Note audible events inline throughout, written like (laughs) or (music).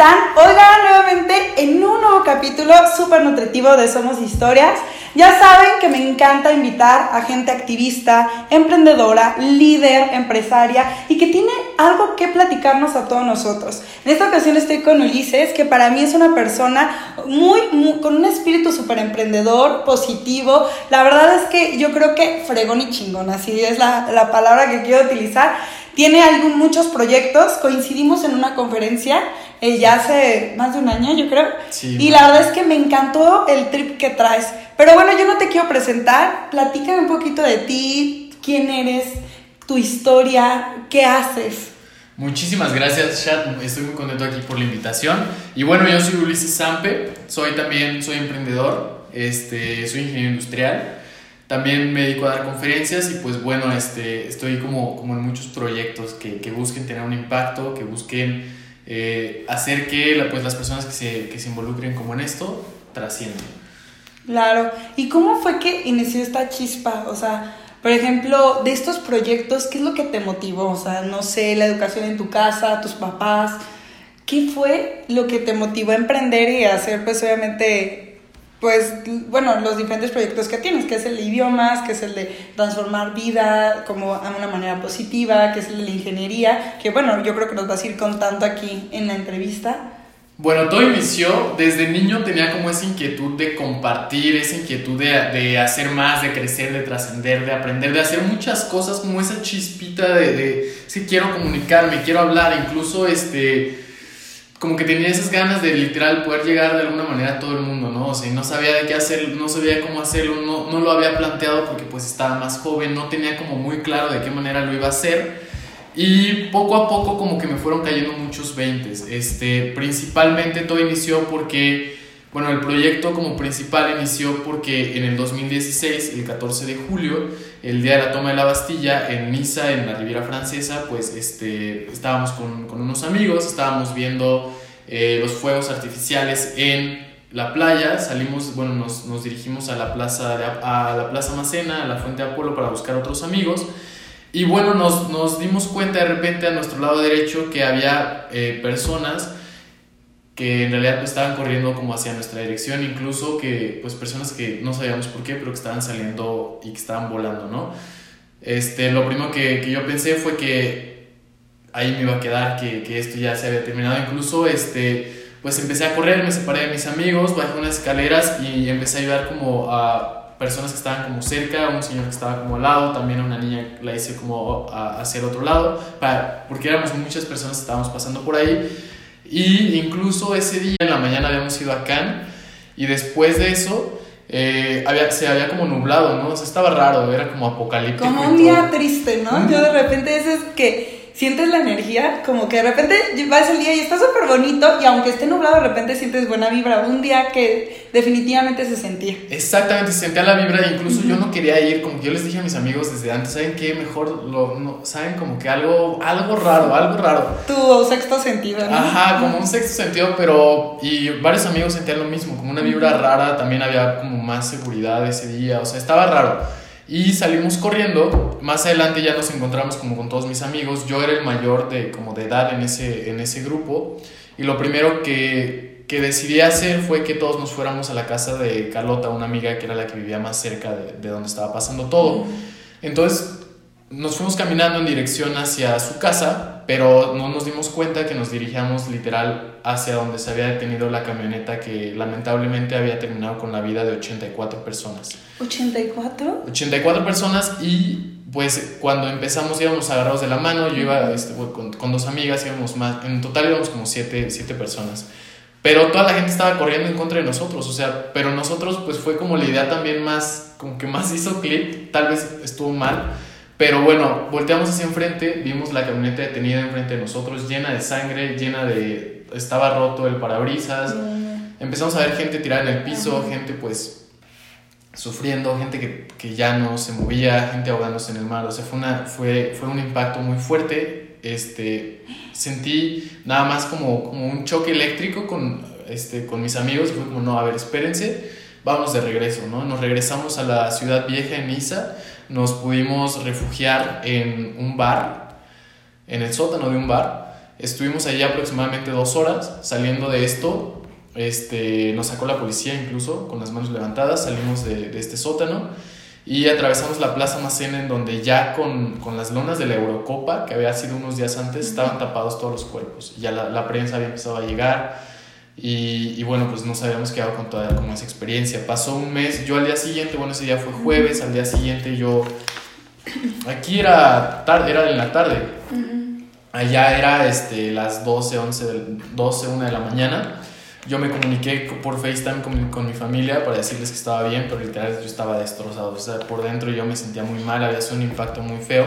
están? Oigan, nuevamente en un nuevo capítulo súper nutritivo de Somos Historias. Ya saben que me encanta invitar a gente activista, emprendedora, líder, empresaria y que tiene algo que platicarnos a todos nosotros. En esta ocasión estoy con Ulises, que para mí es una persona muy, con un espíritu súper emprendedor, positivo. La verdad es que yo creo que fregón y chingón, así es la, la palabra que quiero utilizar. Tiene algún, muchos proyectos, coincidimos en una conferencia eh, ya hace más de un año, yo creo. y la verdad es que me encantó el trip que traes. Pero bueno, yo no te quiero presentar, platícame un poquito de ti, quién eres, tu historia, qué haces. Muchísimas gracias, Chat. Estoy muy contento aquí por la invitación. Y bueno, yo soy Ulises Sampe, soy también soy emprendedor, este, soy ingeniero industrial. También me dedico a dar conferencias y pues bueno, este, estoy como, como en muchos proyectos que, que busquen tener un impacto, que busquen eh, hacer que pues, las personas que se, que se involucren como en esto trasciendan. Claro. ¿Y cómo fue que inició esta chispa? O sea, por ejemplo, de estos proyectos, ¿qué es lo que te motivó? O sea, no sé, la educación en tu casa, tus papás. ¿Qué fue lo que te motivó a emprender y a hacer, pues obviamente, pues, bueno, los diferentes proyectos que tienes, que es el de idiomas, que es el de transformar vida como a una manera positiva, que es el de la ingeniería, que bueno, yo creo que nos vas a ir contando aquí en la entrevista. Bueno, todo inició, desde niño tenía como esa inquietud de compartir, esa inquietud de, de hacer más, de crecer, de trascender, de aprender, de hacer muchas cosas, como esa chispita de, de si quiero comunicarme, quiero hablar, incluso este como que tenía esas ganas de literal poder llegar de alguna manera a todo el mundo, ¿no? O sea, no sabía de qué hacer, no sabía cómo hacerlo, no, no lo había planteado porque pues estaba más joven, no tenía como muy claro de qué manera lo iba a hacer. Y poco a poco como que me fueron cayendo muchos veintes. Este, principalmente todo inició porque bueno, el proyecto como principal inició porque en el 2016, el 14 de julio, el día de la toma de la Bastilla, en Niza, en la Riviera Francesa, pues este, estábamos con, con unos amigos, estábamos viendo eh, los fuegos artificiales en la playa, salimos, bueno, nos, nos dirigimos a la, plaza de, a la Plaza Macena, a la Fuente de Apolo para buscar otros amigos. Y bueno, nos, nos dimos cuenta de repente a nuestro lado derecho que había eh, personas que en realidad estaban corriendo como hacia nuestra dirección, incluso que pues personas que no sabíamos por qué, pero que estaban saliendo y que estaban volando, ¿no? Este, lo primero que, que yo pensé fue que ahí me iba a quedar, que, que, esto ya se había terminado, incluso este, pues empecé a correr, me separé de mis amigos, bajé unas escaleras y empecé a ayudar como a personas que estaban como cerca, un señor que estaba como al lado, también a una niña la hice como hacia el otro lado, para, porque éramos muchas personas que estábamos pasando por ahí y incluso ese día en la mañana habíamos ido a Cannes y después de eso eh, había, se había como nublado, ¿no? O sea, estaba raro, era como apocalíptico. Como un día triste, ¿no? Yo de repente es que sientes la energía, como que de repente vas el día y está súper bonito y aunque esté nublado de repente sientes buena vibra, un día que definitivamente se sentía. Exactamente, se sentía la vibra, incluso yo no quería ir, como que yo les dije a mis amigos desde antes, ¿saben qué? Mejor lo, no, saben como que algo, algo raro, algo raro. Tu sexto sentido, ¿no? Ajá, como un sexto sentido, pero, y varios amigos sentían lo mismo, como una vibra rara, también había como más seguridad ese día, o sea, estaba raro. Y salimos corriendo. Más adelante ya nos encontramos como con todos mis amigos. Yo era el mayor de, como de edad en ese, en ese grupo. Y lo primero que, que decidí hacer fue que todos nos fuéramos a la casa de Carlota, una amiga que era la que vivía más cerca de, de donde estaba pasando todo. Entonces nos fuimos caminando en dirección hacia su casa, pero no nos dimos cuenta que nos dirigíamos literal hacia donde se había detenido la camioneta que lamentablemente había terminado con la vida de 84 personas. ¿84? 84 personas y pues cuando empezamos íbamos agarrados de la mano, yo iba este, con, con, dos amigas, íbamos más, en total íbamos como 7 siete, personas. Pero toda la gente estaba corriendo en contra de nosotros, o sea, pero nosotros pues fue como la idea también más, como que más hizo clic, tal vez estuvo mal, pero bueno, volteamos hacia enfrente, vimos la camioneta detenida enfrente de nosotros, llena de sangre, llena de... estaba roto el parabrisas, empezamos a ver gente tirada en el piso, gente pues sufriendo, gente que, que, ya no se movía, gente ahogándose en el mar, o sea, fue, una, fue, fue un impacto muy fuerte, este, sentí nada más como, como un choque eléctrico con, este, con mis amigos, fue como, no, a ver, espérense, vamos de regreso, ¿no? Nos regresamos a la ciudad vieja en Niza, nos pudimos refugiar en un bar, en el sótano de un bar, Estuvimos allí aproximadamente dos horas. Saliendo de esto, este, nos sacó la policía incluso con las manos levantadas. Salimos de, de este sótano y atravesamos la Plaza Macena en donde ya con, con, las lonas de la Eurocopa, que había sido unos días antes, estaban tapados todos los cuerpos. Ya la, la prensa había empezado a llegar y, y, bueno, pues nos habíamos quedado con toda como esa experiencia. Pasó un mes, yo al día siguiente, bueno, ese día fue jueves, al día siguiente yo... Aquí era tarde, era en la tarde. Allá era este, las 12, 11, 12, 1 de la mañana yo me comuniqué por FaceTime con, con, mi familia para decirles que estaba bien, pero literal yo estaba destrozado. O sea, por dentro yo me sentía muy mal, había sido un impacto muy feo.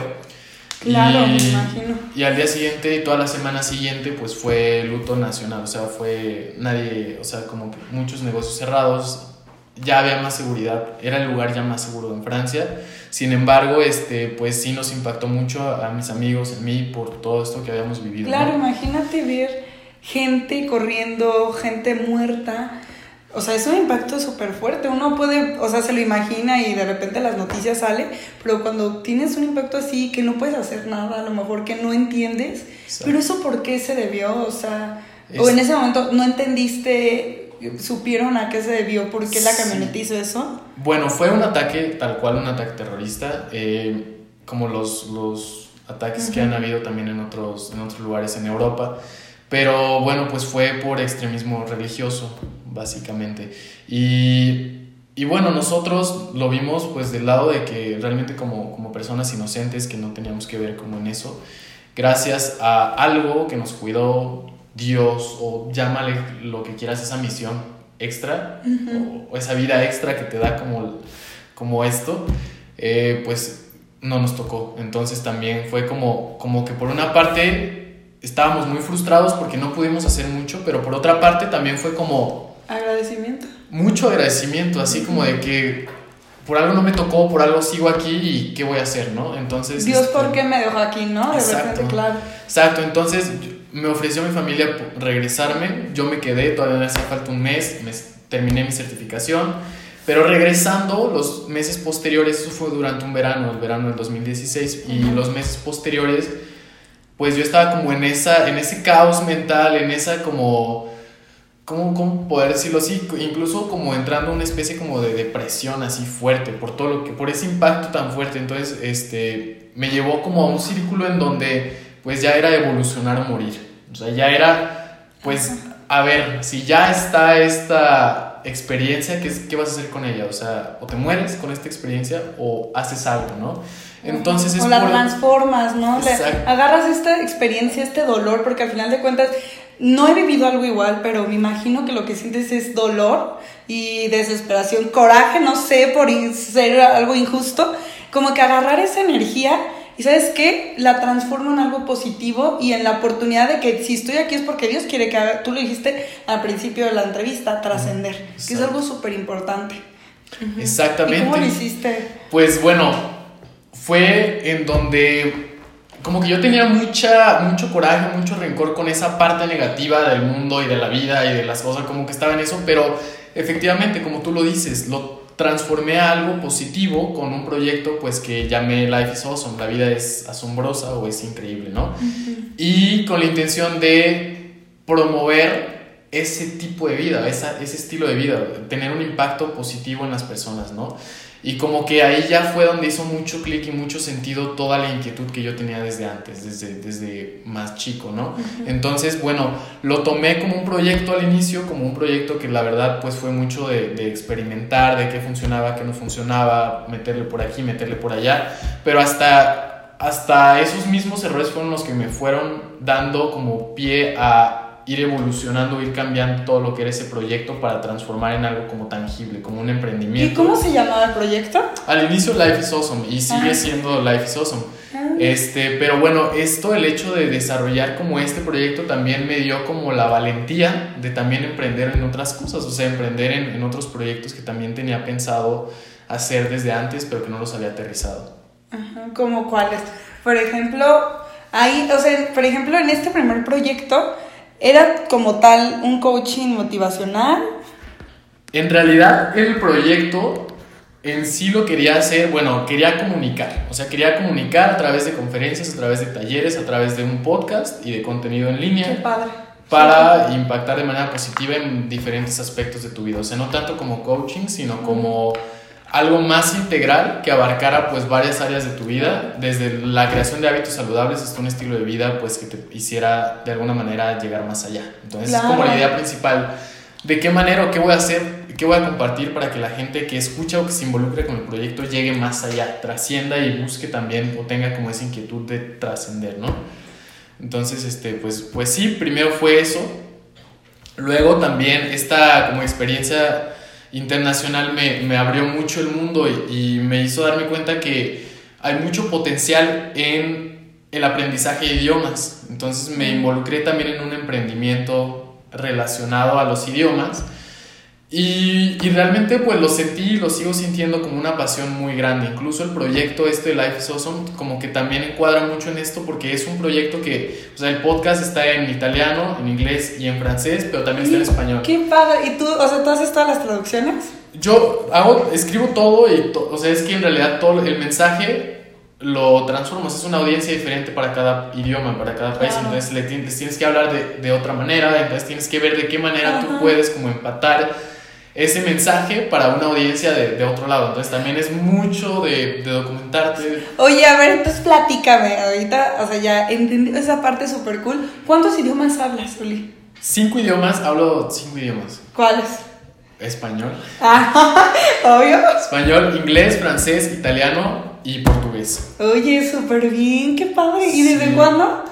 Claro, y, me imagino. Y al día siguiente, toda la semana siguiente, pues fue luto nacional. O sea, fue nadie, o sea, como muchos negocios cerrados. Ya había más seguridad, era el lugar ya más seguro en Francia. Sin embargo, este, pues sí nos impactó mucho a, a mis amigos, en mí, por todo esto que habíamos vivido. Claro, ¿no? imagínate ver gente corriendo, gente muerta. O sea, es un impacto súper fuerte. Uno puede, o sea, se lo imagina y de repente las noticias sale, pero cuando tienes un impacto así que no puedes hacer nada, a lo mejor que no entiendes, pero eso por qué se debió, o sea, es... o en ese momento no entendiste, supieron a qué se debió, por qué la camioneta sí. hizo eso. Bueno, fue un ataque, tal cual un ataque terrorista, eh, como los, los ataques uh -huh. que han habido también en otros, en otros lugares en Europa. Pero bueno, pues fue por extremismo religioso, básicamente. Y, y, bueno, nosotros lo vimos pues del lado de que realmente como, como personas inocentes que no teníamos que ver como en eso, gracias a algo que nos cuidó Dios o llámale lo que quieras, esa misión extra uh -huh. o, o, esa vida extra que te da como, como esto, eh, pues no nos tocó. Entonces también fue como, como que por una parte estábamos muy frustrados porque no pudimos hacer mucho, pero por otra parte también fue como... Agradecimiento. Mucho agradecimiento, así como de que por algo no me tocó, por algo sigo aquí y qué voy a hacer, ¿no? Entonces... Dios, este, ¿por qué me dejó aquí, no? De exacto, repente, claro. Exacto, entonces me ofreció mi familia regresarme, yo me quedé, todavía me hacía falta un mes, me terminé mi certificación, pero regresando los meses posteriores, eso fue durante un verano, el verano del 2016, y los meses posteriores pues yo estaba como en, esa, en ese caos mental, en esa como, ¿cómo, ¿cómo poder decirlo así? Incluso como entrando a una especie como de depresión así fuerte, por todo lo que, por ese impacto tan fuerte, entonces este, me llevó como a un círculo en donde pues ya era evolucionar o morir, o sea, ya era pues, a ver, si ya está esta experiencia, ¿qué, ¿qué vas a hacer con ella? O sea, o te mueres con esta experiencia o haces algo, ¿no? Entonces o es la por... transformas, ¿no? Le agarras esta experiencia, este dolor, porque al final de cuentas no he vivido algo igual, pero me imagino que lo que sientes es dolor y desesperación, coraje, no sé, por ser algo injusto, como que agarrar esa energía y sabes qué, la transformo en algo positivo y en la oportunidad de que si estoy aquí es porque Dios quiere que haga, tú lo dijiste al principio de la entrevista, trascender, que es algo súper importante. Exactamente. ¿Y cómo lo hiciste? Pues bueno, fue en donde como que yo tenía mucha, mucho coraje, mucho rencor con esa parte negativa del mundo y de la vida y de las cosas, como que estaba en eso, pero efectivamente, como tú lo dices, lo transformé a algo positivo con un proyecto pues que llamé Life is Awesome, la vida es asombrosa o es increíble, ¿no? Uh -huh. Y con la intención de promover ese tipo de vida, esa, ese estilo de vida, tener un impacto positivo en las personas, ¿no? Y como que ahí ya fue donde hizo mucho clic y mucho sentido toda la inquietud que yo tenía desde antes, desde, desde más chico, ¿no? Uh -huh. Entonces, bueno, lo tomé como un proyecto al inicio, como un proyecto que la verdad pues fue mucho de, de experimentar, de qué funcionaba, qué no funcionaba, meterle por aquí, meterle por allá, pero hasta, hasta esos mismos errores fueron los que me fueron dando como pie a ir evolucionando, ir cambiando todo lo que era ese proyecto para transformar en algo como tangible, como un emprendimiento. ¿Y cómo se llamaba el proyecto? Al inicio Life is Awesome y sigue ah. siendo Life is Awesome. Ah. Este, pero bueno, esto, el hecho de desarrollar como este proyecto también me dio como la valentía de también emprender en otras cosas, o sea, emprender en, en otros proyectos que también tenía pensado hacer desde antes, pero que no los había aterrizado. Ajá, ¿como cuáles? Por ejemplo, ahí, o sea, por ejemplo, en este primer proyecto, ¿Era como tal un coaching motivacional? En realidad el proyecto en sí lo quería hacer, bueno, quería comunicar, o sea, quería comunicar a través de conferencias, a través de talleres, a través de un podcast y de contenido en línea. Qué padre. Para impactar de manera positiva en diferentes aspectos de tu vida, o sea, no tanto como coaching, sino como algo más integral que abarcara pues varias áreas de tu vida, desde la creación de hábitos saludables hasta un estilo de vida pues que te hiciera de alguna manera llegar más allá. Entonces es como la idea principal de qué manera o qué voy a hacer, qué voy a compartir para que la gente que escucha o que se involucre con el proyecto llegue más allá, trascienda y busque también o tenga como esa inquietud de trascender, ¿no? Entonces, este, pues, pues sí, primero fue eso. Luego también esta como experiencia internacional me, me abrió mucho el mundo y, y, me hizo darme cuenta que hay mucho potencial en el aprendizaje de idiomas. Entonces me involucré también en un emprendimiento relacionado a los idiomas. Y, y, realmente pues lo sentí y lo sigo sintiendo como una pasión muy grande. Incluso el proyecto este de Life is Awesome como que también encuadra mucho en esto porque es un proyecto que, o sea, el podcast está en italiano, en inglés y en francés, pero también está en español. ¡Qué padre! ¿Y tú, o sea, tú haces todas las traducciones? Yo hago, escribo todo y, to, o sea, es que en realidad todo el mensaje lo transformas, es una audiencia diferente para cada idioma, para cada país, claro. entonces le tienes, tienes que hablar de, de, otra manera, entonces tienes que ver de qué manera Ajá. tú puedes como empatar ese mensaje para una audiencia de, de otro lado, entonces también es mucho de, de, documentarte. Oye, a ver, entonces platícame, ahorita, o sea, ya entendí esa parte súper cool, ¿cuántos idiomas hablas, Uli? Cinco idiomas, hablo cinco idiomas. ¿Cuáles? Español. Ah, (laughs) obvio. Español, inglés, francés, italiano, y portugués. Oye, súper bien, qué padre. ¿Y desde cuándo?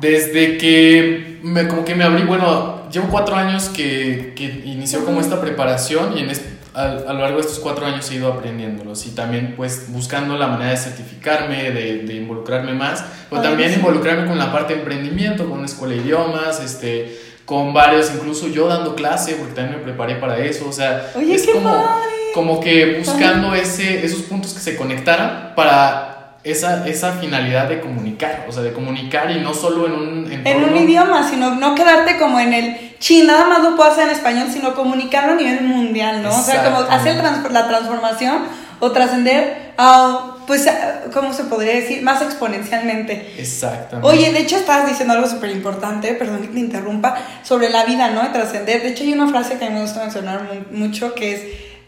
Desde que me, como que me abrí, bueno, llevo cuatro años que, que inició como esta preparación y en este, a, a, lo largo de estos cuatro años he ido aprendiéndolos y también pues buscando la manera de certificarme, de, de involucrarme más, pero también sí. involucrarme con la parte de emprendimiento, con una escuela de idiomas, este, con varios, incluso yo dando clase, porque también me preparé para eso, o sea, Oye, es como... Padre como que buscando ese, esos puntos que se conectaran para esa, esa finalidad de comunicar, o sea, de comunicar y no solo en un entorno. En un idioma, sino no quedarte como en el chi, nada más lo puedo hacer en español, sino comunicarlo a nivel mundial, ¿no? O sea, como hacer la transformación o trascender a, pues, ¿cómo se podría decir? Más exponencialmente. Exactamente. Oye, de hecho estabas diciendo algo súper importante, perdón que te interrumpa, sobre la vida, ¿no? De trascender. De hecho hay una frase que a mí me gusta mencionar mucho que es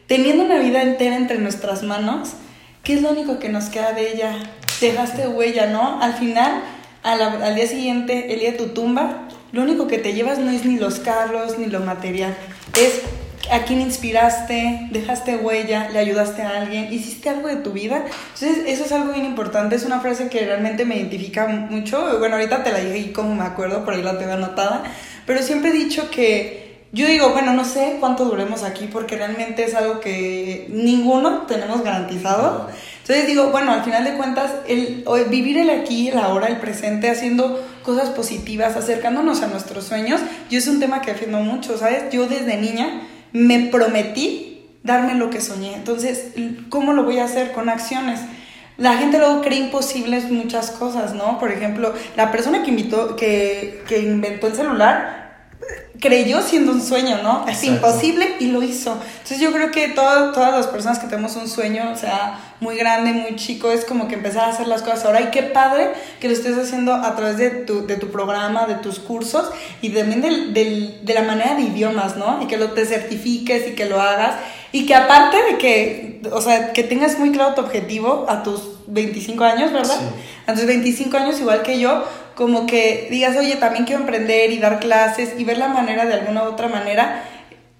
teniendo una vida entera entre nuestras manos, ¿qué es lo único que nos queda de ella? Dejaste huella, ¿no? Al final, al día siguiente, el día de tu tumba, lo único que te llevas no es ni los carros ni lo material, es a quién inspiraste, dejaste huella, le ayudaste a alguien, hiciste algo de tu vida. Entonces, eso es algo bien importante, es una frase que realmente me identifica mucho. Bueno, ahorita te la dije y como me acuerdo, por ahí la tengo anotada, pero siempre he dicho que yo digo, bueno, no sé cuánto duremos aquí porque realmente es algo que ninguno tenemos garantizado. Entonces digo, bueno, al final de cuentas, el, vivir el aquí, el ahora, el presente, haciendo cosas positivas, acercándonos a nuestros sueños, yo es un tema que defiendo mucho, ¿sabes? Yo desde niña me prometí darme lo que soñé. Entonces, ¿cómo lo voy a hacer? Con acciones. La gente luego cree imposibles muchas cosas, ¿no? Por ejemplo, la persona que, invitó, que, que inventó el celular creyó siendo un sueño, ¿no? Es imposible y lo hizo. Entonces yo creo que todo, todas las personas que tenemos un sueño, o sea, muy grande, muy chico, es como que empezar a hacer las cosas ahora. Y qué padre que lo estés haciendo a través de tu, de tu programa, de tus cursos y también del, del, de la manera de idiomas, ¿no? Y que lo te certifiques y que lo hagas. Y que aparte de que, o sea, que tengas muy claro tu objetivo a tus 25 años, ¿verdad? Sí. Tus 25 años, igual que yo, como que digas, oye, también quiero emprender y dar clases y ver la manera de alguna u otra manera.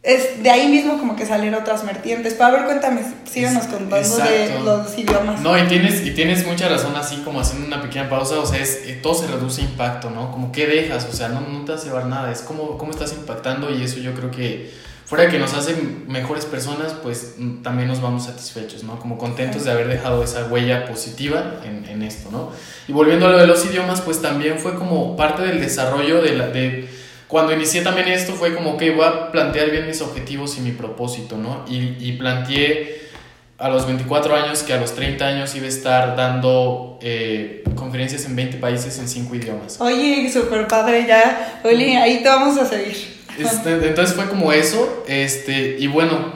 Es de ahí mismo como que salir otras vertientes. Ver, cuéntame, síganos contando Exacto. de los idiomas. No, y tienes, y tienes mucha razón así como haciendo una pequeña pausa, o sea, es, eh, todo se reduce a impacto, ¿no? Como qué dejas, o sea, no, no te vas a llevar nada, es como cómo estás impactando y eso yo creo que fuera que nos hacen mejores personas, pues mm, también nos vamos satisfechos, ¿no? Como contentos de haber dejado esa huella positiva en, en esto, ¿no? Y volviendo a lo de los idiomas, pues también fue como parte del desarrollo de, la, de cuando inicié también esto fue como que voy a plantear bien mis objetivos y mi propósito, ¿no? Y, y planteé a los 24 años que a los 30 años iba a estar dando eh, conferencias en 20 países en 5 idiomas. Oye, súper padre ya, Oli, ahí te vamos a seguir. Este, entonces fue como eso, este, y bueno,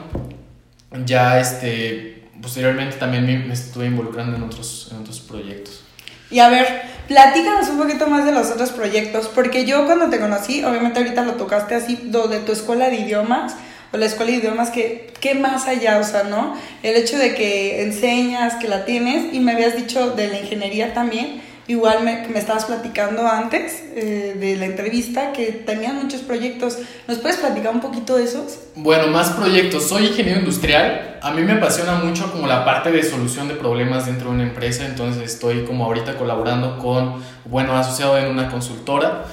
ya este, posteriormente también me, estuve involucrando en otros, en otros proyectos. Y a ver, platícanos un poquito más de los otros proyectos, porque yo cuando te conocí, obviamente ahorita lo tocaste así, lo de tu escuela de idiomas, o la escuela de idiomas, que qué más allá, o sea, ¿no? El hecho de que enseñas, que la tienes, y me habías dicho de la ingeniería también, igual me, me estabas platicando antes eh, de la entrevista que tenían muchos proyectos. ¿Nos puedes platicar un poquito de esos? Bueno, más proyectos. Soy ingeniero industrial. A mí me apasiona mucho como la parte de solución de problemas dentro de una empresa, entonces estoy como ahorita colaborando con, bueno, asociado en una consultora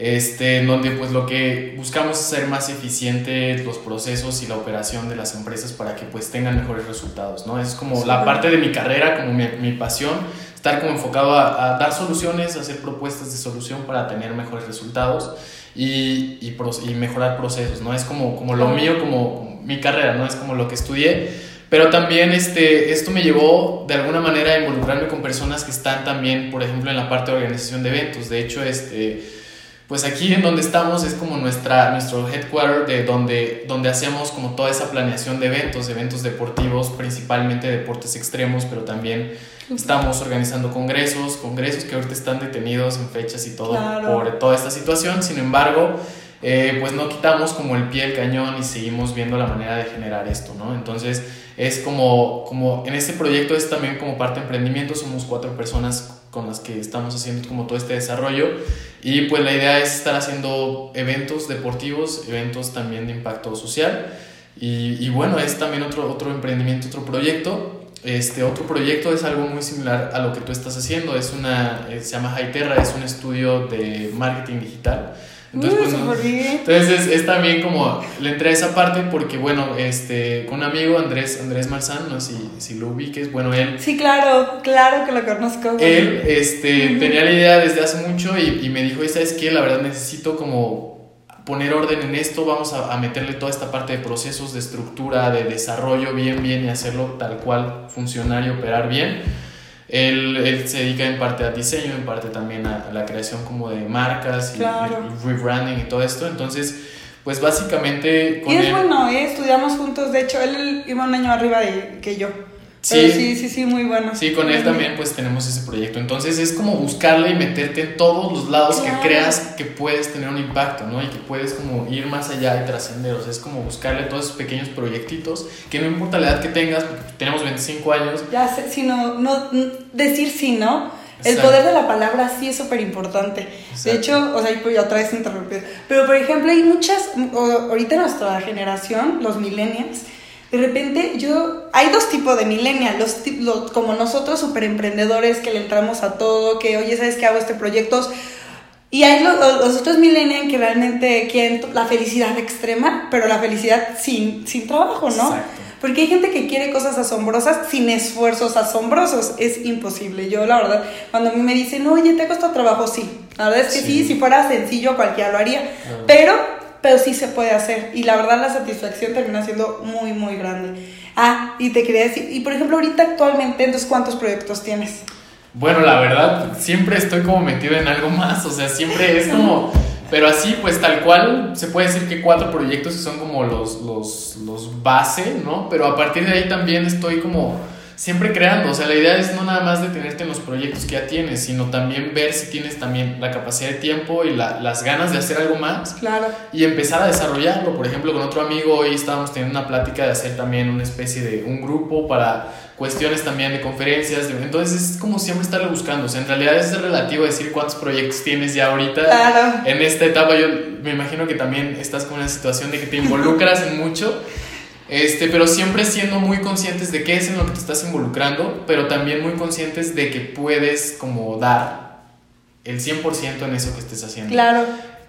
este, en donde pues lo que buscamos es hacer más eficientes los procesos y la operación de las empresas para que pues tengan mejores resultados, ¿no? Es como la parte de mi carrera, como mi, mi pasión, estar como enfocado a, dar soluciones, a hacer propuestas de solución para tener mejores resultados y, y, y mejorar procesos, ¿no? Es como, como lo mío, como mi carrera, ¿no? Es como lo que estudié. Pero también este, esto me llevó de alguna manera a involucrarme con personas que están también, por ejemplo, en la parte de organización de eventos. De hecho, este, pues aquí en donde estamos es como nuestra, nuestro headquarter de donde, donde hacemos como toda esa planeación de eventos, eventos deportivos, principalmente deportes extremos, pero también estamos organizando congresos, congresos que ahorita están detenidos en fechas y todo por toda esta situación, sin embargo, eh, pues no quitamos como el pie del cañón y seguimos viendo la manera de generar esto, ¿no? Entonces es como, como en este proyecto es también como parte de emprendimiento, somos cuatro personas con las que estamos haciendo como todo este desarrollo y pues la idea es estar haciendo eventos deportivos, eventos también de impacto social y, y bueno, es también otro, otro emprendimiento, otro proyecto. Este otro proyecto es algo muy similar a lo que tú estás haciendo, es una, eh, se llama Hyterra, es un estudio de marketing digital entonces, pues, entonces es, también como le entré a esa parte porque, bueno, este, con un amigo, Andrés, Andrés Marzán, no sé si, si lo ubiques, bueno, él... Sí, claro, claro que lo conozco. Él este, tenía la idea desde hace mucho y, y me dijo, ¿sabes qué? La verdad necesito como poner orden en esto, vamos a, a, meterle toda esta parte de procesos, de estructura, de desarrollo bien, bien y hacerlo tal cual funcionar y operar bien él, él, se dedica en parte al diseño, en parte también a, la creación como de marcas y, rebranding y todo esto. Entonces, pues básicamente... y es bueno, ¿eh? estudiamos juntos, de hecho, él iba un año arriba de que yo. Sí, sí, sí, sí, muy bueno. Sí, con él también pues tenemos ese proyecto. Entonces es como buscarle y meterte en todos los lados que creas que puedes tener un impacto, ¿no? Y que puedes como ir más allá y trascender. O sea, es como buscarle todos esos pequeños proyectitos que no importa la edad que tengas, porque tenemos 25 años. Ya sé, sino, no, decir sí, ¿no? El poder de la palabra sí es súper importante. De hecho, o sea, pues otra vez interrumpido. Pero por ejemplo, hay muchas, ahorita nuestra generación, los millennials, de repente yo, hay dos tipos de millennials, los, como nosotros super emprendedores que le entramos a todo, que oye, ¿sabes qué hago este proyecto? Y hay los, los otros millennials que realmente quieren la felicidad extrema, pero la felicidad sin, sin trabajo, ¿no? Porque hay gente que quiere cosas asombrosas sin esfuerzos asombrosos. Es imposible. Yo, la verdad, cuando a mí me dicen, oye, ¿te ha costado trabajo? Sí. La verdad es que sí, si fuera sencillo cualquiera lo haría. Pero pero sí se puede hacer y la verdad la satisfacción termina siendo muy, muy grande. Ah, y te quería decir, y por ejemplo ahorita actualmente, entonces, ¿cuántos proyectos tienes? Bueno, la verdad, siempre estoy como metido en algo más, o sea, siempre es como, pero así, pues tal cual, se puede decir que cuatro proyectos son como los, los, los base, ¿no? Pero a partir de ahí también estoy como siempre creando. O sea, la idea es no nada más detenerte en los proyectos que ya tienes, sino también ver si tienes también la capacidad de tiempo y las ganas de hacer algo más. Claro. Y empezar a desarrollarlo. Por ejemplo, con otro amigo hoy estábamos teniendo una plática de hacer también una especie de un grupo para cuestiones también de conferencias. entonces es como siempre estarlo buscando. O sea, en realidad es relativo decir cuántos proyectos tienes ya ahorita. Claro. En esta etapa yo me imagino que también estás con una situación de que te involucras en mucho. (laughs) Este, pero siempre siendo muy conscientes de qué es en lo que te estás involucrando, pero también muy conscientes de que puedes como dar el 100% en eso que estés haciendo. Claro.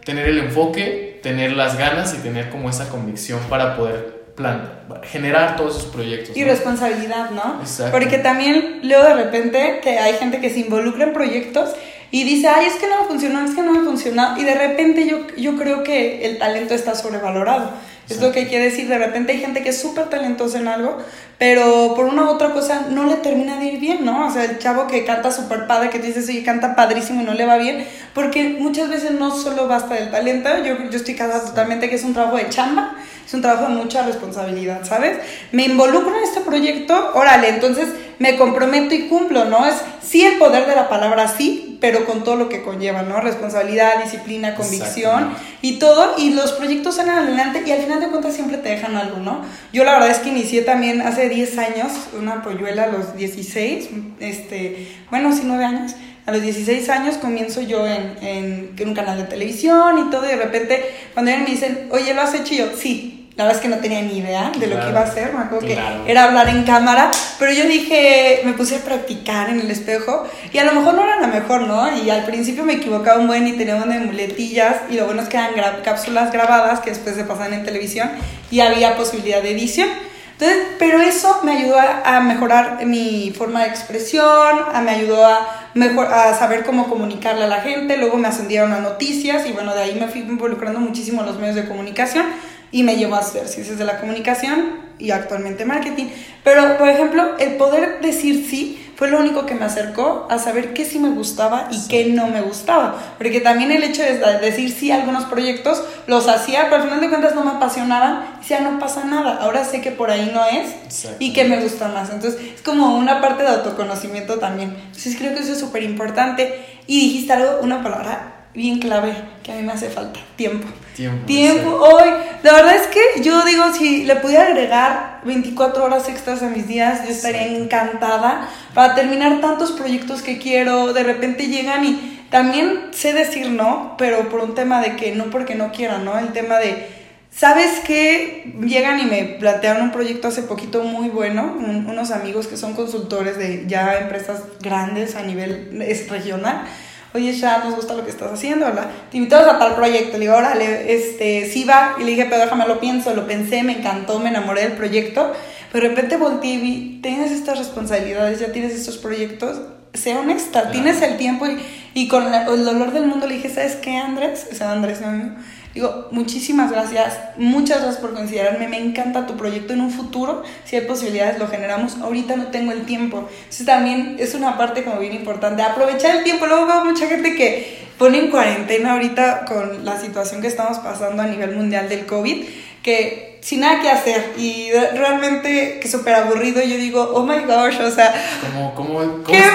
Tener el enfoque, tener las ganas y tener como esa convicción para poder plan, generar todos esos proyectos. Y responsabilidad, ¿no? Exacto. Porque también luego de repente que hay gente que se involucra en proyectos y dice, ay, es que no me funcionó, es que no me funcionó. Y de repente yo, yo creo que el talento está sobrevalorado. Es lo que que decir. De repente hay gente que es súper talentosa en algo, pero por una u otra cosa no le termina de ir bien, ¿no? O sea, el chavo que canta súper padre, que dices, oye, canta padrísimo y no le va bien, porque muchas veces no solo basta del talento. Yo, yo estoy casada totalmente que es un trabajo de chamba, es un trabajo de mucha responsabilidad, ¿sabes? Me involucro en este proyecto, órale, entonces me comprometo y cumplo, ¿no? Es sí el poder de la palabra sí, pero con todo lo que conlleva, ¿no? Responsabilidad, disciplina, convicción y todo, y los proyectos salen adelante y al final de cuentas siempre te dejan algo, ¿no? Yo la verdad es que inicié también hace 10 años, una polluela a los 16, este, bueno, sí, 9 años. A los 16 años comienzo yo en, en, en un canal de televisión y todo, y de repente cuando ellos me dicen, oye, ¿lo has hecho? Y yo, sí, la verdad es que no tenía ni idea de lo que iba a hacer, me acuerdo que era hablar en cámara, pero yo dije, me puse a practicar en el espejo y a lo mejor no era la mejor, ¿no? Y al principio me equivocaba un buen y tenía una de muletillas y lo bueno es que eran cápsulas grabadas que después se pasaban en televisión y había posibilidad de edición. Entonces, pero eso me ayudó a, mejorar mi forma de expresión, a, me ayudó a, mejor, a saber cómo comunicarle a la gente, luego me ascendieron a noticias y bueno, de ahí me fui involucrando muchísimo en los medios de comunicación y me llevó a hacer ciencias de la comunicación y actualmente marketing. Pero, por ejemplo, el poder decir sí fue lo único que me acercó a saber qué sí me gustaba y qué no me gustaba. Porque también el hecho de decir sí a algunos proyectos los hacía, pero al final de cuentas no me apasionaban y decía, no pasa nada, ahora sé que por ahí no es y que me gusta más. Entonces, es como una parte de autoconocimiento también. Entonces, creo que eso es súper importante. Y dijiste algo, una palabra bien clave que a mí me hace falta, tiempo. Tiempo. Tiempo. Hoy, la verdad es que yo digo, si le pudiera agregar 24 horas extras a mis días, yo estaría encantada para terminar tantos proyectos que quiero. De repente llegan y también sé decir no, pero por un tema de que no porque no quiera, ¿no? El tema de... ¿Sabes qué? Llegan y me plantearon un proyecto hace poquito muy bueno, unos amigos que son consultores de ya empresas grandes a nivel regional oye, ya nos gusta lo que estás haciendo, ¿verdad? Te invitamos a tal proyecto. Le digo, órale, este, sí va. Y le dije, pero déjame lo pienso, lo pensé, me encantó, me enamoré del proyecto. Pero de repente volteé y vi, tienes estas responsabilidades, ya tienes estos proyectos, sé honesta, tienes el tiempo y, y con el dolor del mundo le dije, ¿sabes qué, Andrés? O sea, Andrés, no, Digo, muchísimas gracias, muchas gracias por considerarme, me encanta tu proyecto en un futuro, si hay posibilidades lo generamos, ahorita no tengo el tiempo. Entonces también es una parte como bien importante, aprovechar el tiempo, luego veo mucha gente que pone en cuarentena ahorita con la situación que estamos pasando a nivel mundial del COVID, que sin nada que hacer y realmente que súper aburrido yo digo oh my gosh o sea como como, ¿qué me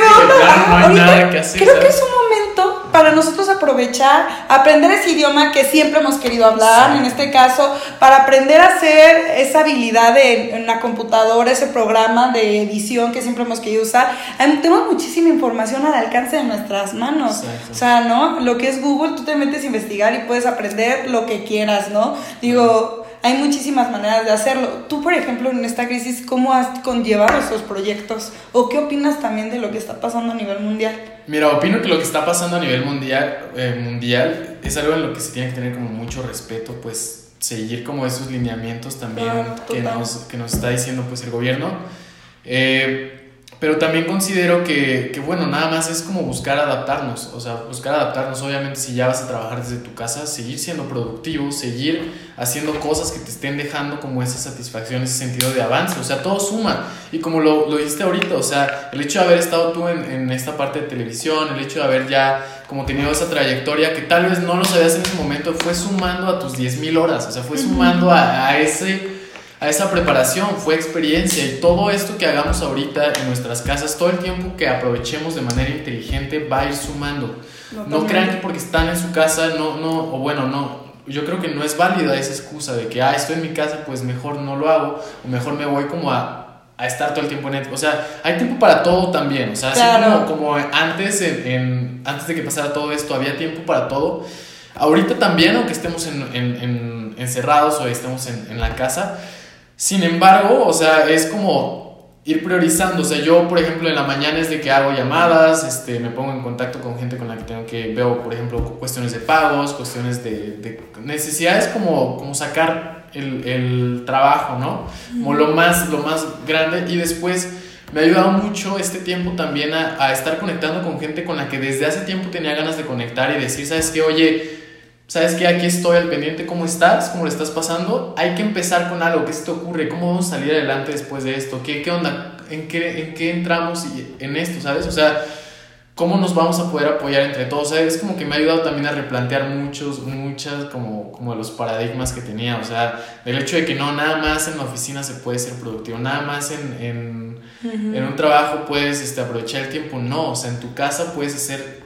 no hay nada que hacer creo que es un momento para nosotros aprovechar aprender ese idioma que siempre hemos querido hablar en este caso para aprender a hacer esa habilidad de, en la computadora ese programa de edición que siempre hemos querido usar. Tenemos muchísima información al alcance de nuestras manos. O sea no lo que es Google tú te metes a investigar y puedes aprender lo que quieras no digo hay muchísimas maneras de hacerlo. Tú, por ejemplo, en esta crisis, ¿cómo has conllevado esos proyectos? ¿O qué opinas también de lo que está pasando a nivel mundial? Mira, opino que lo que está pasando a nivel mundial, eh, mundial es algo en lo que se tiene que tener como mucho respeto, pues seguir como esos lineamientos también que, nos, que nos está diciendo pues el gobierno. Eh, pero también considero que, que, bueno, nada más es como buscar adaptarnos, o sea, buscar adaptarnos, obviamente si ya vas a trabajar desde tu casa, seguir siendo productivo, seguir haciendo cosas que te estén dejando como esa satisfacción, ese sentido de avance, o sea, todo suma. Y como lo, lo dijiste ahorita, o sea, el hecho de haber estado tú en, en, esta parte de televisión, el hecho de haber ya como tenido esa trayectoria que tal vez no lo sabías en ese momento, fue sumando a tus 10.000 horas, o sea, fue sumando a, a ese a esa preparación, fue experiencia. Y todo esto que hagamos ahorita en nuestras casas, todo el tiempo que aprovechemos de manera inteligente va a ir sumando. No, crean que porque están en su casa, no, no, o bueno, no, yo creo que no es válida esa excusa de que, ah, estoy en mi casa, pues mejor no lo hago, o mejor me voy como a, a estar todo el tiempo en O sea, hay tiempo para todo también, o sea, así como, como antes, en, antes de que pasara todo esto, había tiempo para todo. Ahorita también, aunque estemos en, en, encerrados o estemos en, la casa, sin embargo, o sea, es como ir priorizando. O sea, yo, por ejemplo, en la mañana es de que hago llamadas, este, me pongo en contacto con gente con la que tengo que, veo, por ejemplo, cuestiones de pagos, cuestiones de, necesidades como, como sacar el, el trabajo, ¿no? Como lo más, lo más grande. Y después me ha ayudado mucho este tiempo también a, a estar conectando con gente con la que desde hace tiempo tenía ganas de conectar y decir, ¿sabes qué? Oye, sabes que aquí estoy al pendiente, ¿cómo estás? ¿Cómo le estás pasando? Hay que empezar con algo, ¿qué se te ocurre? ¿Cómo vamos a salir adelante después de esto? ¿Qué, qué onda? ¿En qué, ¿En qué entramos en esto, sabes? O sea, ¿cómo nos vamos a poder apoyar entre todos? O sea, es como que me ha ayudado también a replantear muchos, muchas como, como los paradigmas que tenía, o sea, el hecho de que no, nada más en la oficina se puede ser productivo, nada más en, en, en un trabajo puedes este, aprovechar el tiempo, no, o sea, en tu casa puedes hacer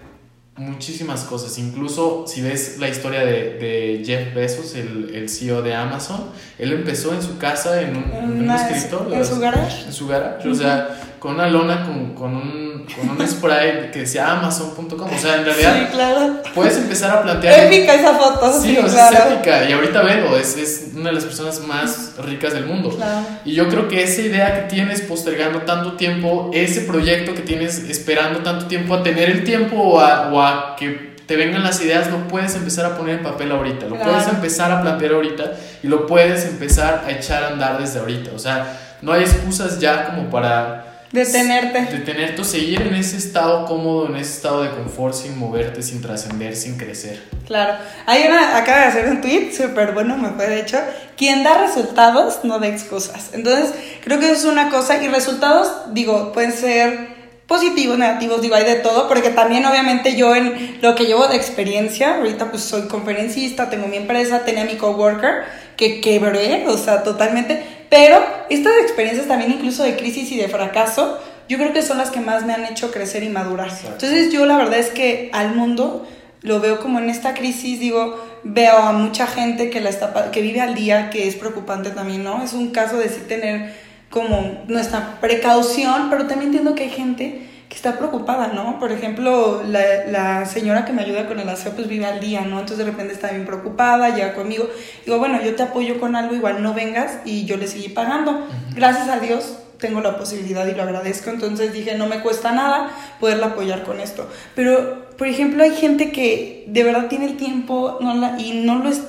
muchísimas cosas. Incluso si ves la historia de, de Jeff Bezos, el, el, CEO de Amazon, él empezó en su casa en un, en un escritorio. ¿En su garage? En su garage. O sea, con una lona, con, con, un, con un spray que decía amazon.com. O sea, en realidad sí, claro. puedes empezar a plantear. (laughs) Épica esa foto. Sí, sí o sea, claro. es épica. Y ahorita veo, es, es una de las personas más ricas del mundo. Claro. Y yo creo que esa idea que tienes postergando tanto tiempo, ese proyecto que tienes esperando tanto tiempo a tener el tiempo o a, o a que te vengan las ideas, lo puedes empezar a poner en papel ahorita, lo Claro. puedes empezar a plantear ahorita y lo puedes empezar a echar a andar desde ahorita. O sea, no hay excusas ya como para Detenerte. detenerte o seguir en ese estado cómodo, en ese estado de confort, sin moverte, sin trascender, sin crecer. Claro. Hay una, acaba de hacer un tweet súper bueno, me fue de hecho. Quien da resultados no da excusas. Entonces, creo que eso es una cosa. Y resultados, digo, pueden ser positivos, negativos, digo, hay de todo, porque también obviamente yo en lo que llevo de experiencia, ahorita pues soy conferencista, tengo mi empresa, tenía mi coworker, que quebré, o sea, totalmente, pero estas experiencias también incluso de crisis y de fracaso, yo creo que son las que más me han hecho crecer y madurar. Exacto. Entonces yo la verdad es que al mundo lo veo como en esta crisis, digo, veo a mucha gente que, la está, que vive al día, que es preocupante también, ¿no? Es un caso de sí tener como nuestra precaución, pero también entiendo que hay gente que está preocupada, ¿no? Por ejemplo, la, la señora que me ayuda con el aseo, pues vive al día, ¿no? Entonces de repente está bien preocupada, llega conmigo. Digo, bueno, yo te apoyo con algo, igual no vengas y yo le seguí pagando. Gracias a Dios tengo la posibilidad y lo agradezco. Entonces dije, no me cuesta nada poderla apoyar con esto. Pero, por ejemplo, hay gente que de verdad tiene el tiempo no la, y no lo, es,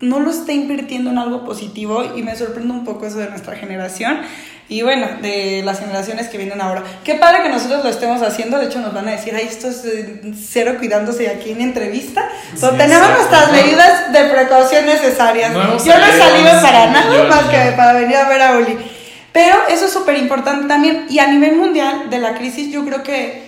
no lo está invirtiendo en algo positivo y me sorprende un poco eso de nuestra generación. Y bueno, de las generaciones que vienen ahora. Qué padre que nosotros lo estemos haciendo. De hecho, nos van a decir, ay, esto es eh, cero cuidándose aquí en entrevista. Sí, tenemos exacto. nuestras medidas de precaución necesarias. No Yo no he salido, para nada más que para venir a ver a Uli. Pero eso es súper importante también. Y a nivel mundial de la crisis, yo creo que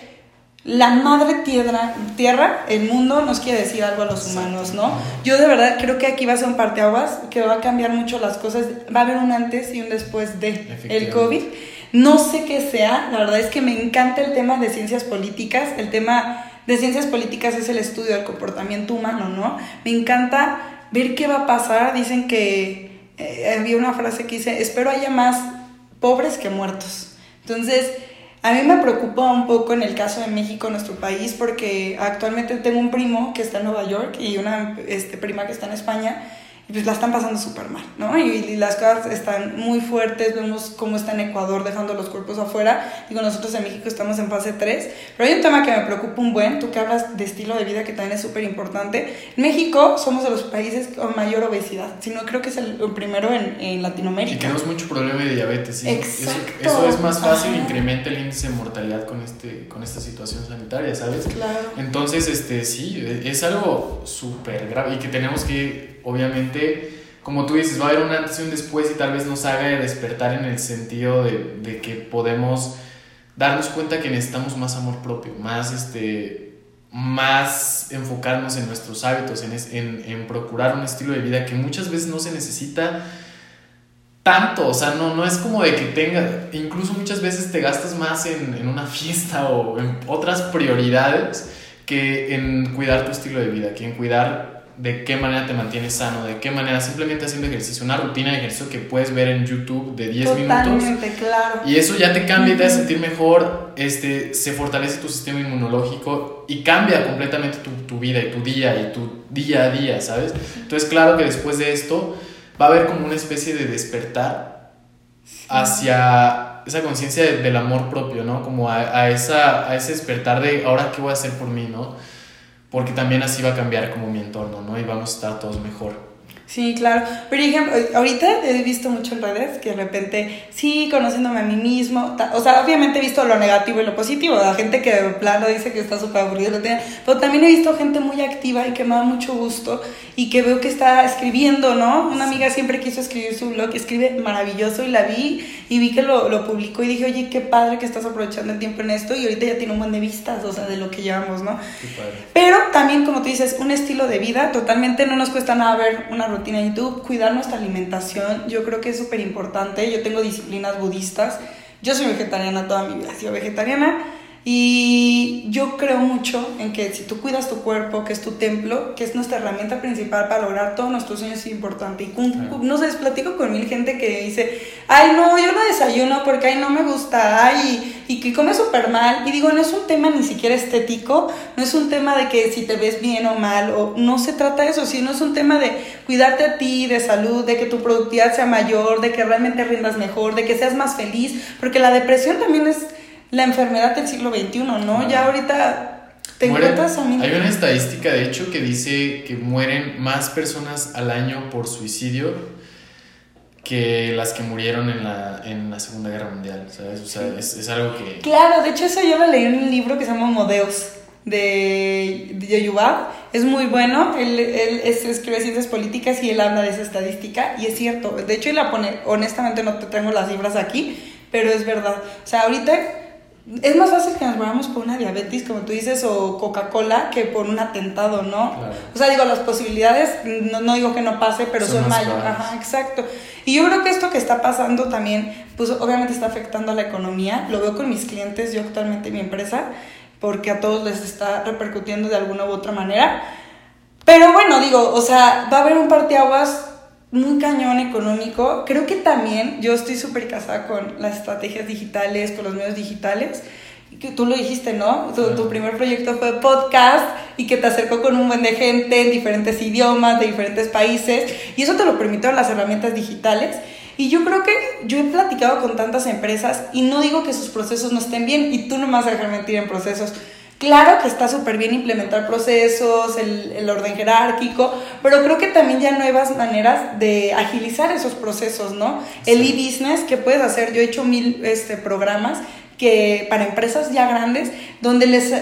la madre tierra, tierra, el mundo, nos quiere decir algo a los humanos, ¿no? Yo de verdad creo que aquí va a ser un parteaguas que va a cambiar mucho las cosas. Va a haber un antes y un después de el. COVID. No sé qué sea, la verdad es que me encanta el tema de ciencias políticas. El tema de ciencias políticas es el estudio del comportamiento humano, ¿no? Me encanta ver qué va a pasar. Dicen que eh, había una frase que dice, espero haya más pobres que muertos. Entonces, a mí me preocupa un poco en el caso de México, nuestro país, porque actualmente tengo un primo que está en Nueva York y una este, prima que está en España, pues la están pasando súper mal, ¿no? Y, y las cosas están muy fuertes, vemos cómo está en Ecuador dejando los cuerpos afuera, digo, nosotros en México estamos en fase 3, pero hay un tema que me preocupa un buen, tú que hablas de estilo de vida que también es súper importante, en México somos de los países con mayor obesidad, si no creo que es el, el primero en, en Latinoamérica. Y tenemos mucho problema de diabetes. ¿sí? Eso, Exacto. eso es más fácil, Ajá. incrementa el índice de mortalidad con, este, con esta situación sanitaria, ¿sabes? Claro. Entonces, este, sí, es algo súper grave y que tenemos que, obviamente, como tú dices, va a haber un antes y un después y tal vez nos haga despertar en el sentido de, de que podemos darnos cuenta que necesitamos más amor propio, más, este, más enfocarnos en nuestros hábitos, en, es- en, en procurar un estilo de vida que muchas veces no se necesita tanto, o sea, no, no es como de que tenga, incluso muchas veces te gastas más en, en una fiesta o en otras prioridades que en cuidar tu estilo de vida, que en cuidar de qué manera te mantienes sano, de qué manera simplemente haciendo ejercicio, una rutina de ejercicio que puedes ver en YouTube de 10 minutos. Totalmente, claro. Y eso ya te cambia y te hace sentir mejor, este, se fortalece tu sistema inmunológico y cambia completamente tu, tu vida y tu día y tu día a día, ¿sabes? Entonces, claro que después de esto va a haber como una especie de despertar hacia esa conciencia de- del amor propio, ¿no? Como a, a esa, a ese despertar de ahora qué voy a hacer por mí, ¿no? Porque también así va a cambiar como mi entorno, ¿no? Y vamos a estar todos mejor. Sí, claro. Por ejemplo, ahorita he visto mucho en redes que de repente, sí, conociéndome a mí mismo, o sea, obviamente he visto lo negativo y lo positivo, la gente que de plano dice que está súper aburrido, pero también he visto gente muy activa y que me da mucho gusto y que veo que está escribiendo, ¿no? Una amiga siempre quiso escribir su blog, escribe maravilloso y la vi y vi que lo, lo publicó y dije, oye, qué padre que estás aprovechando el tiempo en esto y ahorita ya tiene un buen de vistas, o sea, de lo que llevamos, ¿no? Qué padre. Pero también, como tú dices, un estilo de vida, totalmente no nos cuesta nada ver una rutina rutina YouTube, cuidar nuestra alimentación, yo creo que es súper importante. Yo tengo disciplinas budistas, yo soy vegetariana toda mi vida, sido vegetariana y yo creo mucho en que si tú cuidas tu cuerpo, que es tu templo, que es nuestra herramienta principal para lograr todos nuestros sueños, es importante. Y no sé, platico con mil gente que dice, ay, no, yo no desayuno porque ay, no me gusta, ay, y, que come súper mal. Y digo, no es un tema ni siquiera estético, no es un tema de que si te ves bien o mal, o no se trata de eso, sino es un tema de cuidarte a ti, de salud, de que tu productividad sea mayor, de que realmente rindas mejor, de que seas más feliz, porque la depresión también es la enfermedad del siglo XXI, ¿no? Ya ahorita te encuentras a Hay una estadística, de hecho, que dice que mueren más personas al año por suicidio que las que murieron en la, en la Segunda Guerra Mundial, ¿sabes? O sea, es, es, algo que... Claro, de hecho eso yo lo leí en un libro que se llama Modeos, de, de. Es muy bueno, él, él escribe ciencias políticas y él habla de esa estadística y es cierto. De hecho, él la pone, honestamente no te tengo las cifras aquí, pero es verdad. O sea, ahorita es más fácil que nos muramos por una diabetes, como tú dices, o Coca-Cola, que por un atentado, ¿no? O sea, digo, las posibilidades, no, no digo que no pase, pero son, mayores. Ajá, exacto. Y yo creo que esto que está pasando también, pues obviamente está afectando a la economía. Lo veo con mis clientes, yo actualmente mi empresa, porque a todos les está repercutiendo de alguna u otra manera. Pero bueno, digo, o sea, va a haber un parteaguas muy cañón económico. Creo que también yo estoy súper casada con las estrategias digitales, con los medios digitales. Que tú lo dijiste, ¿no? Tu, tu, primer proyecto fue podcast y que te acercó con un buen de gente en diferentes idiomas, de diferentes países. Y eso te lo permitieron las herramientas digitales. Y yo creo que yo he platicado con tantas empresas y no digo que sus procesos no estén bien y tú no me vas a dejar mentir en procesos. Claro que está súper bien implementar procesos, el, el, orden jerárquico, pero creo que también ya nuevas maneras de agilizar esos procesos, ¿no? El e-business que puedes hacer, yo he hecho mil este, programas que para empresas ya grandes, donde les,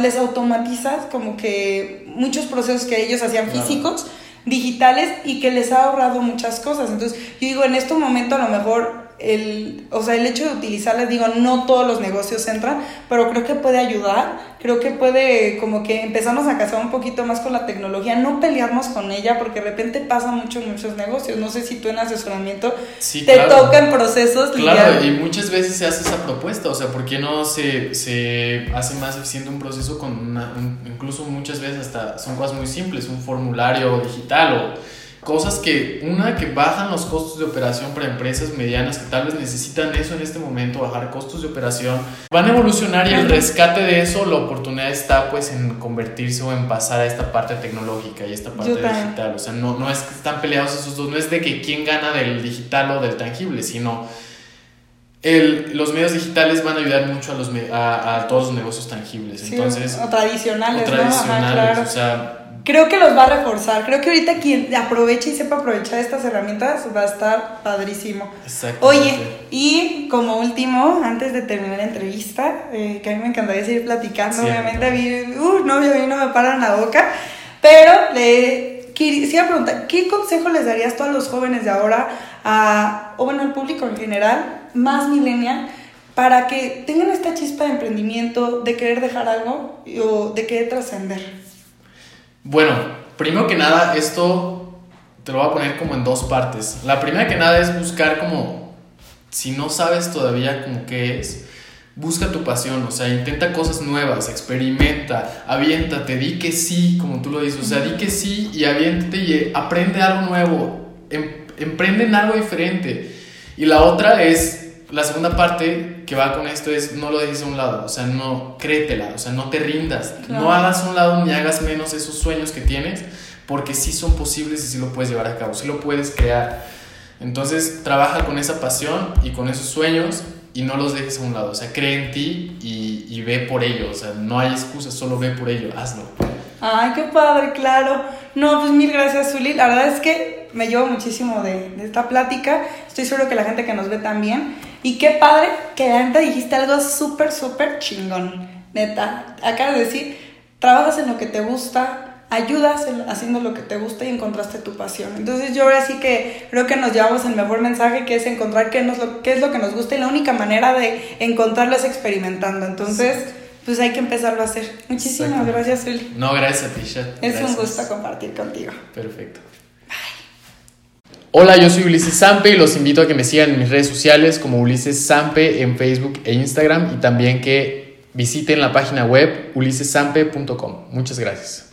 les automatizas como que muchos procesos que ellos hacían físicos, digitales y que les ha ahorrado muchas cosas. Entonces, yo digo, en este momento a lo mejor el, o sea, el hecho de utilizarlas, digo, no todos los negocios entran, pero creo que puede ayudar, creo que puede como que empezarnos a casar un poquito más con la tecnología, no pelearnos con ella, porque de repente pasa mucho en muchos negocios, no sé si tú en asesoramiento te tocan procesos. Claro, y muchas veces se hace esa propuesta, o sea, ¿por qué no se, se hace más eficiente un proceso con una, incluso muchas veces hasta son cosas muy simples, un formulario digital o Cosas que, una, que bajan los costos de operación para empresas medianas que tal vez necesitan eso en este momento, bajar costos de operación. Van a evolucionar y el rescate de eso, la oportunidad está pues en convertirse o en pasar a esta parte tecnológica y esta parte digital. O sea, no, no es que están peleados esos dos, no es de que quién gana del digital o del tangible, sino el, los medios digitales van a ayudar mucho a, los, a, a todos los negocios tangibles. Entonces, o tradicionales, o tradicionales, o sea creo que los va a reforzar. Creo que ahorita quien aproveche y sepa aprovechar estas herramientas va a estar padrísimo. Oye, y como último, antes de terminar la entrevista, eh, que a mí me encantaría seguir platicando, obviamente, a mí, uh, no, a mí no me paran la boca, pero le quisiera preguntar, ¿qué consejo les darías tú a los jóvenes de ahora, a, o bueno, al público en general, más millennial, para que tengan esta chispa de emprendimiento, de querer dejar algo o de querer trascender? Bueno, primero que nada, esto te lo voy a poner como en dos partes. La primera que nada es buscar como, si no sabes todavía como qué es, busca tu pasión, o sea, intenta cosas nuevas, experimenta, aviéntate, di que sí, como tú lo dices, o sea, di que sí y aviéntate y aprende algo nuevo, em, emprende en algo diferente. Y la otra es la segunda parte que va con esto es no lo dejes a un lado, o sea, no créetela, o sea, no te rindas, no hagas a un lado ni hagas menos esos sueños que tienes, porque sí son posibles y sí lo puedes llevar a cabo, sí lo puedes crear. Entonces, trabaja con esa pasión y con esos sueños y no los dejes a un lado, o sea, cree en ti y, y ve por ello, o sea, no hay excusas, solo ve por ello, hazlo. Ay, qué padre, claro. No, pues mil gracias, Zuli. La verdad es que me llevo muchísimo de, de esta plática. Estoy seguro que la gente que nos ve también. Y qué padre que antes dijiste algo súper, súper chingón. Neta, acabas de decir, trabajas en lo que te gusta, ayudas en- haciendo lo que te gusta y encontraste tu pasión. Entonces yo ahora sí que creo que nos llevamos el mejor mensaje que es encontrar qué, nos lo, qué es lo que nos gusta y la única manera de encontrarlo es experimentando. Entonces, pues hay que empezarlo a hacer. Muchísimas gracias, Zuli. No, gracias a ti. Es un gusto compartir contigo. Perfecto. Hola, yo soy Ulises Sampe y los invito a que me sigan en mis redes sociales como Ulises Sampe en Facebook e Instagram y también que visiten la página web ulisesampe.com. Muchas gracias.